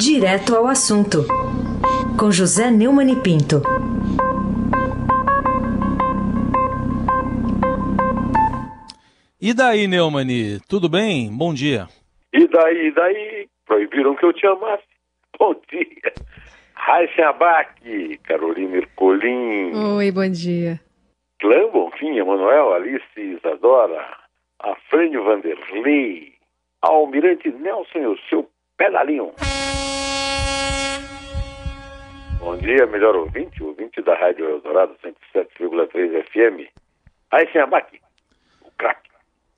Direto ao assunto, com José Neumann e Pinto. E daí, Neumani, tudo bem? Bom dia. E daí, e daí? Proibiram que eu te amasse. Bom dia. Raíssa Abac, Carolina Ercolim. Oi, bom dia. Clã Bonfim, Emanuel, Alice, Isadora, Afrânio Vanderlei, Almirante Nelson e o seu pedalinho. Bom dia, melhor ouvinte, ouvinte da Rádio Eldorado 107,3 FM. Raíssa Abac, o craque.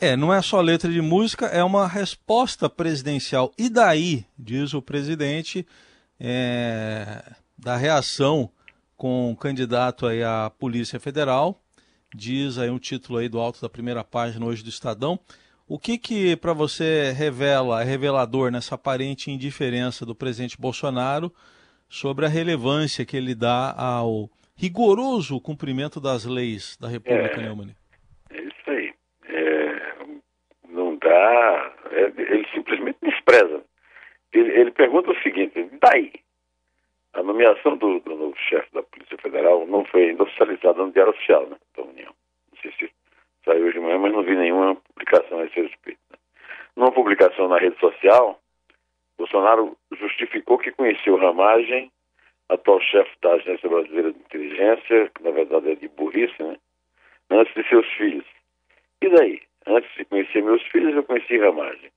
É, não é só letra de música, é uma resposta presidencial. E daí, diz o presidente, é, da reação com o candidato aí à Polícia Federal, diz aí um título aí do alto da primeira página hoje do Estadão. O que que para você revela, é revelador nessa aparente indiferença do presidente Bolsonaro sobre a relevância que ele dá ao rigoroso cumprimento das leis da República, É. Neumann? É isso aí. É, não dá. é, ele simplesmente despreza. Ele, ele pergunta o seguinte: daí? A nomeação do, do novo chefe da Polícia Federal não foi ainda oficializada no Diário Oficial né, da União. Não sei se saiu hoje de manhã, mas não vi nenhuma publicação a esse respeito. né. Numa publicação social, Bolsonaro justificou que conheceu Ramagem, atual chefe da Agência Brasileira de Inteligência, que na verdade é de burrice, né? antes de seus filhos. E daí? Antes de conhecer meus filhos, eu conheci Ramagem.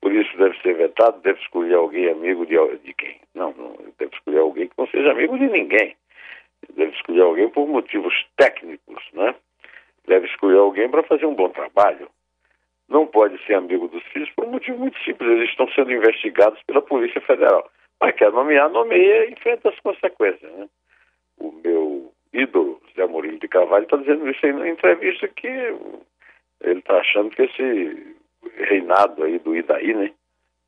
Por isso deve ser vetado, deve escolher alguém amigo de, de quem? Não, não, deve escolher alguém que não seja amigo de ninguém. Deve escolher alguém por motivos técnicos, né? Deve escolher alguém para fazer um bom trabalho. Não pode ser amigo dos filhos por um motivo muito simples. Eles estão sendo investigados pela Polícia Federal. Mas quer nomear, nomeia e enfrenta as consequências, né? O meu ídolo, Zé Murilo de Carvalho, está dizendo isso aí na entrevista que ele está achando que esse reinado aí do Idaí, né?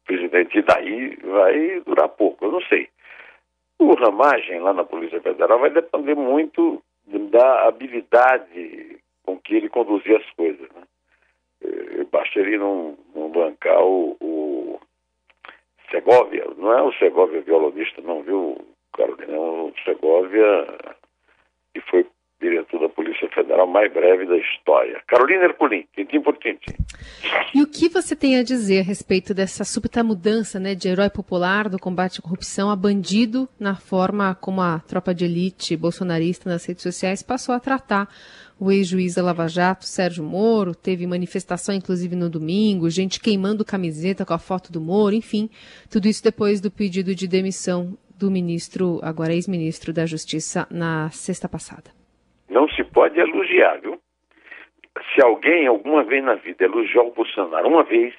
Presidente Idaí vai durar pouco, eu não sei. O ramagem lá na Polícia Federal vai depender muito da habilidade com que ele conduzir as coisas, né? Eh, Basta ele não, não bancar o, o Segovia, não é o Segovia violonista, não, viu, Carolina? É o Segovia que foi diretor da Polícia Federal mais breve da história. Carolina Herculin, tintim por tintim. E o que você tem a dizer a respeito dessa súbita mudança né, de herói popular do combate à corrupção a bandido na forma como a tropa de elite bolsonarista nas redes sociais passou a tratar o ex-juiz da Lava Jato, Sérgio Moro? Teve manifestação, inclusive, no domingo, gente queimando camiseta com a foto do Moro, enfim, tudo isso depois do pedido de demissão do ministro, agora ex-ministro da Justiça, na sexta passada. Não se pode elogiar, viu? Se alguém alguma vez na vida elogiar o Bolsonaro uma vez,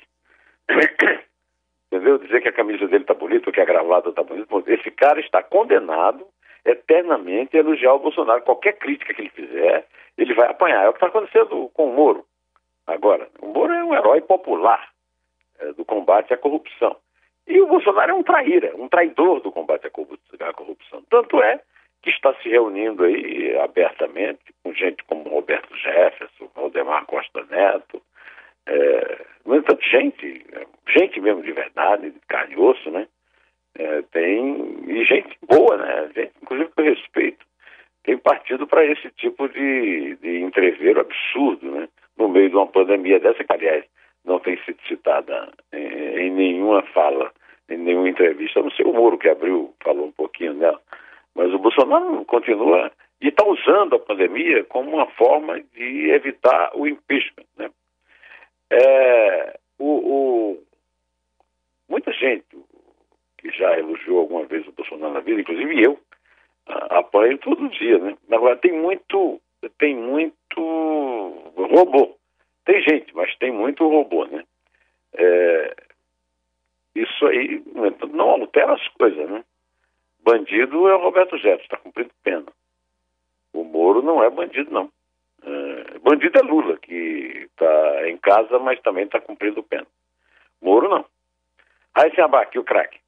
entendeu? Dizer que a camisa dele tá bonita, que a gravata tá bonita, esse cara está condenado eternamente elogiar o Bolsonaro. Qualquer crítica que ele fizer, ele vai apanhar. É o que está acontecendo com o Moro. Agora, o Moro é um herói popular é, do combate à corrupção. E o Bolsonaro é um traíra, um traidor do combate à corrupção. Tanto é que está se reunindo aí abertamente com gente como Roberto Jefferson, Valdemar Costa Neto, é, no entanto, gente, é, gente mesmo de verdade, de carne e osso, né? É, tem, e gente boa, né? Gente, inclusive com respeito, tem partido para esse tipo de, de entreveiro absurdo, né? No meio de uma pandemia dessa, que aliás não tem sido citada em, em nenhuma fala, em nenhuma entrevista, a não ser o Moro que abriu, falou um pouquinho nela. Mas o Bolsonaro continua e está usando a pandemia como uma forma de evitar o impeachment. Né? É, o, o- muita gente que já elogiou alguma vez o Bolsonaro na vida, inclusive eu, apanho todo dia. Né? Agora, tem muito, tem muito robô. Tem gente, mas tem muito robô. Né? É, isso aí entanto, não altera as coisas. Né? Bandido é o Roberto Jefferson, está cumprindo pena. O Moro não é bandido, não. É, bandido é Lula, que está em casa, mas também está cumprindo pena. Moro não. Aí se abaque o craque.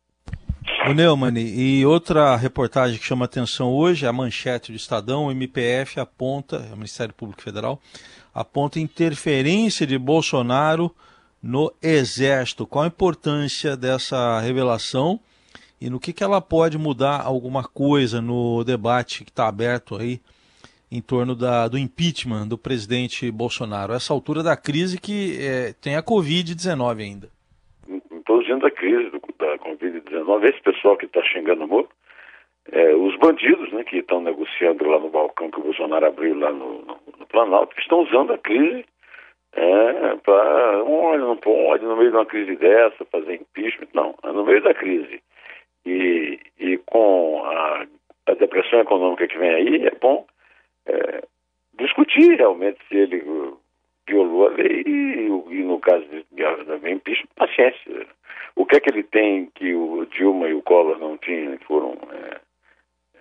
O Neumann, e outra reportagem que chama atenção hoje, a manchete do Estadão, o MPF aponta, o Ministério Público Federal, aponta interferência de Bolsonaro no Exército. Qual a importância dessa revelação e no que, que ela pode mudar alguma coisa no debate que está aberto aí em torno da, do impeachment do presidente Bolsonaro, essa altura da crise que é, tem a Covid-19 ainda. Estou dizendo da crise do, da Covid-19, esse pessoal que está xingando o Moro, é, os bandidos né, que estão negociando lá no balcão que o Bolsonaro abriu lá no, no, no Planalto, estão usando a crise é, para. Olha, não pode, no meio de uma crise dessa, fazer impeachment. Não, é no meio da crise. E, e com a, a depressão econômica que vem aí, é bom é, discutir realmente se ele violou a lei e, e no caso de, impeachment, paciência. O que é que ele tem que o Dilma e o Collor não tinham, foram... É,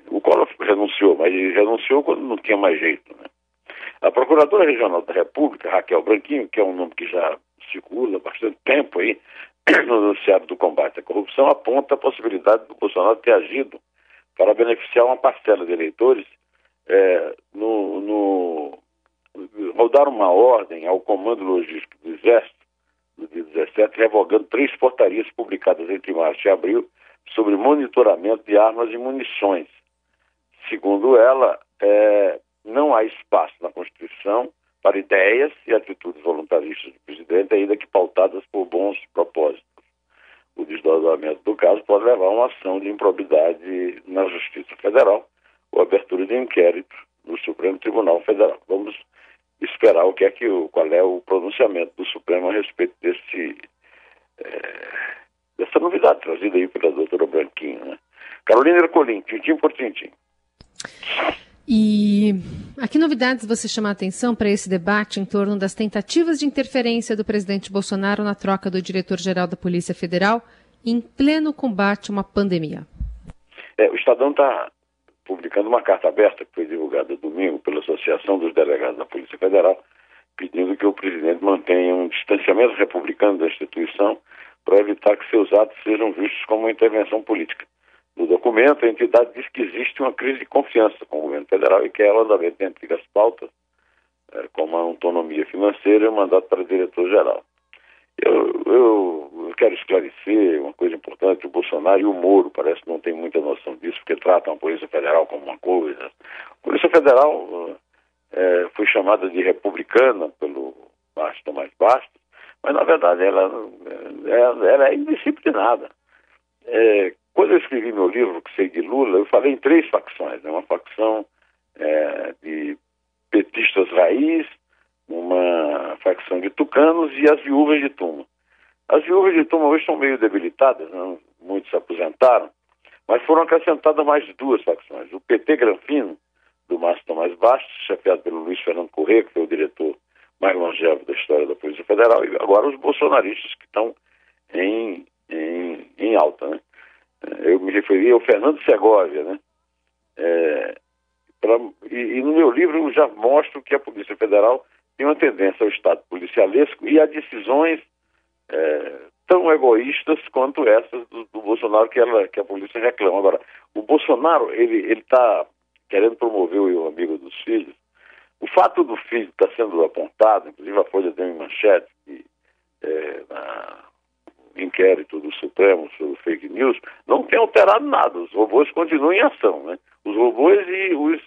o Collor renunciou, mas ele renunciou quando não tinha mais jeito. Né? A Procuradora Regional da República, Raquel Branquinho, que é um nome que já circula há bastante tempo aí no noticiário do combate à corrupção, aponta a possibilidade do Bolsonaro ter agido para beneficiar uma parcela de eleitores é, no, no, dar uma ordem ao Comando Logístico do Exército, no dia 17, revogando três portarias publicadas entre março e abril sobre monitoramento de armas e munições. Segundo ela, é, não há espaço na Constituição para ideias e atitudes voluntaristas do presidente, ainda que pautadas por bons propósitos. O desdobramento do caso pode levar a uma ação de improbidade na Justiça Federal ou abertura de inquérito no Supremo Tribunal Federal. Vamos esperar o que é que qual é o pronunciamento do Supremo a respeito desse é, dessa novidade trazida aí pela doutora Branquinho. Né? Carolina Ercolim, tintim por tintim. E a que novidades você chama a atenção para esse debate em torno das tentativas de interferência do presidente Bolsonaro na troca do diretor-geral da Polícia Federal em pleno combate a uma pandemia? É, o Estadão está publicando uma carta aberta que foi divulgada domingo pela Associação dos Delegados da Polícia Federal, pedindo que o presidente mantenha um distanciamento republicano da instituição para evitar que seus atos sejam vistos como uma intervenção política. No documento, a entidade diz que existe uma crise de confiança com o governo federal e que ela, andamento de antigas pautas, é, como a autonomia financeira e o mandato para diretor-geral. Eu, eu, quero esclarecer uma coisa importante: o Bolsonaro e o Moro parece que não tem muita noção disso, porque tratam a Polícia Federal como uma coisa. A Polícia Federal é, foi chamada de republicana pelo Márcio Tomás Bastos, mas na verdade ela, ela, ela é indisciplinada. É, quando eu escrevi meu livro, que sei de Lula, eu falei em três facções. Né? Uma facção é, de petistas raiz, uma facção de tucanos e as viúvas de Tuma. As viúvas de Tuma hoje estão meio debilitadas, não? muitos se aposentaram, mas foram acrescentadas mais duas facções. O PT Granfino, do Márcio Tomás Bastos, chefiado pelo Luiz Fernando Corrêa, que foi o diretor mais longevo da história da Polícia Federal, e agora os bolsonaristas que estão em, em, em alta. Né? Eu me referi ao Fernando Segovia, né? É, pra, e, e, no meu livro eu já mostro que a Polícia Federal tem uma tendência ao Estado policialesco e a decisões é, tão egoístas quanto essas do, do, Bolsonaro que, ela, que a polícia reclama. Agora, o Bolsonaro, ele está querendo promover o amigo dos filhos. O fato do filho estar tá sendo apontado, inclusive a Folha deu em manchete, que, é, na, inquérito do Supremo sobre fake news, não tem alterado nada. Os robôs continuam em ação, né? Os robôs e os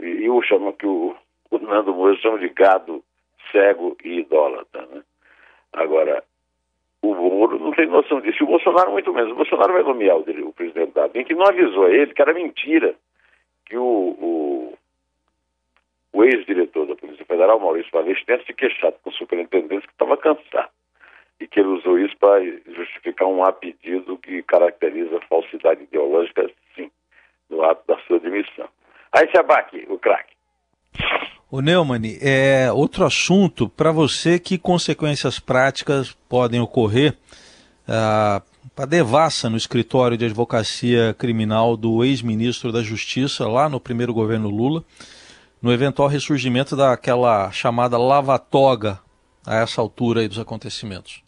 e o chama que o, o Nando Moura chama de gado cego e idólatra, né? Agora, o Moro não tem noção disso. E o Bolsonaro muito menos. O Bolsonaro vai nomear o, o presidente da BIM, que não avisou a ele que era mentira que o, o, o ex-diretor da Polícia Federal, Maurício Valente, tenha se queixado com o superintendente que estava cansado e que ele usou isso para justificar um pedido que caracteriza falsidade ideológica, sim, no ato da sua demissão. Aí se abaque, o craque. O Neumann, é outro assunto para você que consequências práticas podem ocorrer ah, para devassa no escritório de advocacia criminal do ex-ministro da Justiça lá no primeiro governo Lula, no eventual ressurgimento daquela chamada lava-toga a essa altura dos acontecimentos.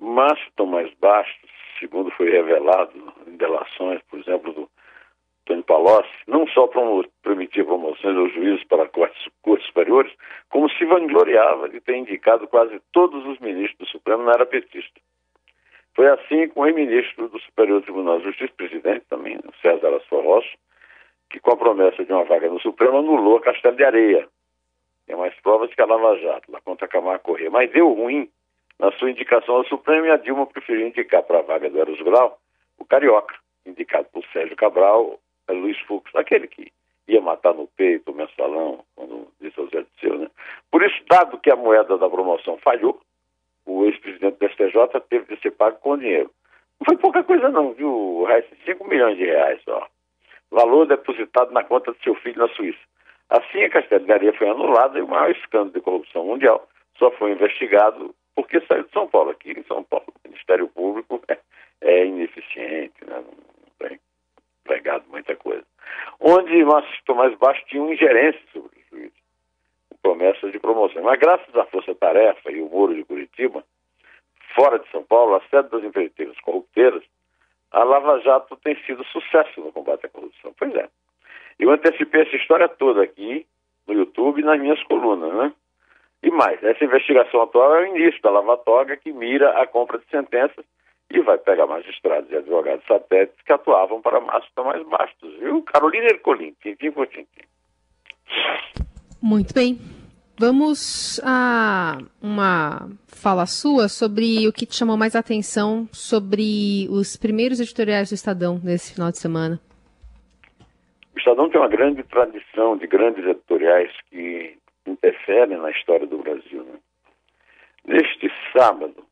Márcio Tomás Bastos, segundo foi revelado em delações, por exemplo, do Tony Palocci, não só permitia promoções aos juízes para cortes, cortes superiores, como se vangloriava de ter indicado quase todos os ministros do Supremo na era petista. Foi assim com o ex-ministro do Superior Tribunal de Justiça, presidente também, César Asfor que com a promessa de uma vaga no Supremo anulou a Castelo de Areia. Tem mais provas que a Lava Jato, lá contra a Camargo Corrêa. Mas deu ruim na sua indicação ao Supremo e a Dilma preferiu indicar para a vaga do Eros Grau o Carioca, indicado por Sérgio Cabral, é Luiz Fux, aquele que ia matar no peito o mensalão, quando disse ao Zé Seu, né? Por isso, dado que a moeda da promoção falhou, o ex-presidente do STJ teve de ser pago com dinheiro. Não foi pouca coisa não, viu? Resto, 5 milhões de reais só. Valor depositado na conta de seu filho na Suíça. Assim, a Areia foi anulada e o maior escândalo de corrupção mundial só foi investigado porque saiu de São Paulo. Aqui em São Paulo, o Ministério Público é, é ineficiente, né? não tem pregado muita coisa. Onde Márcio Tomás Baixo tinha uma ingerência sobre o juiz, com promessas de promoção. Mas graças à Força Tarefa e o Moro de Curitiba, fora de São Paulo, a sede das empreiteiras corrupteiras, a Lava Jato tem sido sucesso no combate à corrupção. Pois é. Eu antecipei essa história toda aqui no YouTube e nas minhas colunas, né? E mais, essa investigação atual é o início da lavatória que mira a compra de sentenças e vai pegar magistrados e advogados satélites que atuavam para Márcio Tomás Bastos, viu? Carolina Ercolim, tintim por tintim. Muito bem. Vamos a uma fala sua sobre o que te chamou mais atenção sobre os primeiros editoriais do Estadão nesse final de semana. O Estadão tem uma grande tradição de grandes editoriais que interferem na história do Brasil. Né? Neste sábado,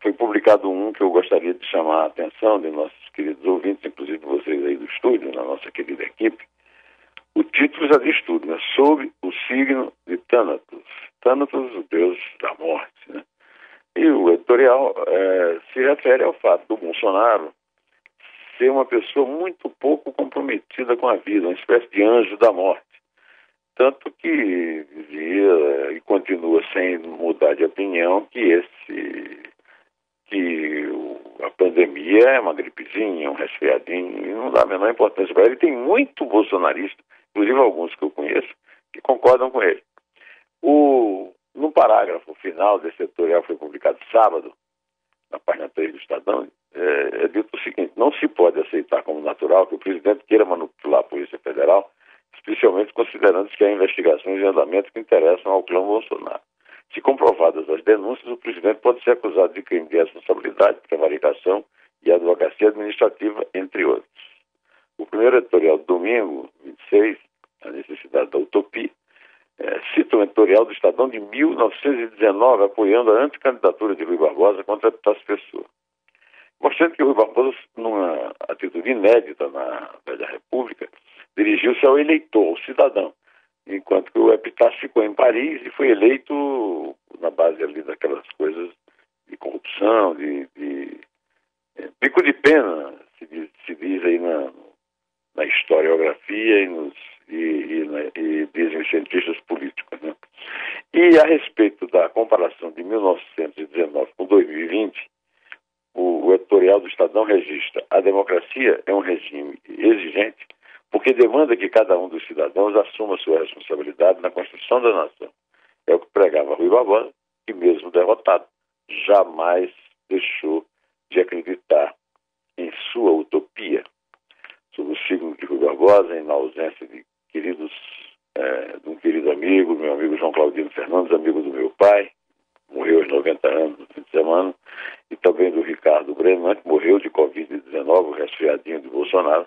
foi publicado um que eu gostaria de chamar a atenção de nossos queridos ouvintes, inclusive vocês aí do estúdio, na nossa querida equipe. O título já diz tudo, né? Sob o signo de Thanatos. Thanatos, o deus da morte, né? E o editorial é, se refere ao fato do Bolsonaro ser uma pessoa muito pouco comprometida com a vida, uma espécie de anjo da morte. Tanto que dizia e continua sem mudar de opinião que esse que a pandemia é uma gripezinha, um resfriadinho, e não dá a menor importância para ele. Tem muito bolsonarista, inclusive alguns que eu conheço, que concordam com ele. O, no parágrafo final desse editorial foi publicado sábado, na página 3 do Estadão, é, é dito o seguinte: não se pode aceitar como natural que o presidente queira manipular a Polícia Federal especialmente considerando que há investigações em andamento que interessam ao clã Bolsonaro. Se comprovadas as denúncias, o presidente pode ser acusado de crime de responsabilidade, prevaricação e advocacia administrativa, entre outros. O primeiro editorial do domingo, 26, A Necessidade da Utopia, é, cita um editorial do Estadão de 1919 apoiando a anticandidatura de Rui Barbosa contra a Pessoa, mostrando que Rui Barbosa, numa atitude inédita na Velha República, dirigiu-se ao eleitor, ao cidadão, enquanto que o Epitácio ficou em Paris e foi eleito na base ali daquelas coisas de corrupção, de, de é, pico de pena, se diz, se diz aí na, na historiografia e, nos, e, e, na, e dizem os cientistas políticos. Né? E a respeito da comparação de 1919 com 2020, o, o editorial do Estadão registra a democracia é um regime exigente porque demanda que cada um dos cidadãos assuma sua responsabilidade na construção da nação. É o que pregava Rui Barbosa, que mesmo derrotado, jamais deixou de acreditar em sua utopia. Sob o signo de Rui Barbosa, e na ausência de queridos, é, de um querido amigo, meu amigo João Claudino Fernandes, amigo do meu pai, morreu aos 90 anos no fim de semana, e também do Ricardo Brenan, que morreu de Covid-19, o resfriadinho de Bolsonaro,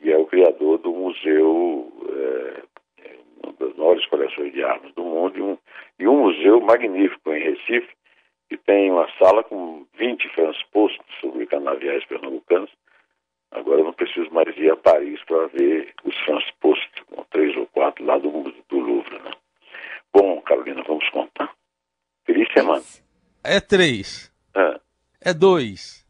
que é o criador do museu, é, uma das maiores coleções de armas do mundo, e um, e um museu magnífico em Recife, que tem uma sala com 20 transpostos sobre canaviais pernambucanos. Agora eu não preciso mais ir a Paris para ver os transpostos, com três ou quatro lá do, do Louvre. Né? Bom, Carolina, vamos contar. Feliz semana. É três. É, é dois.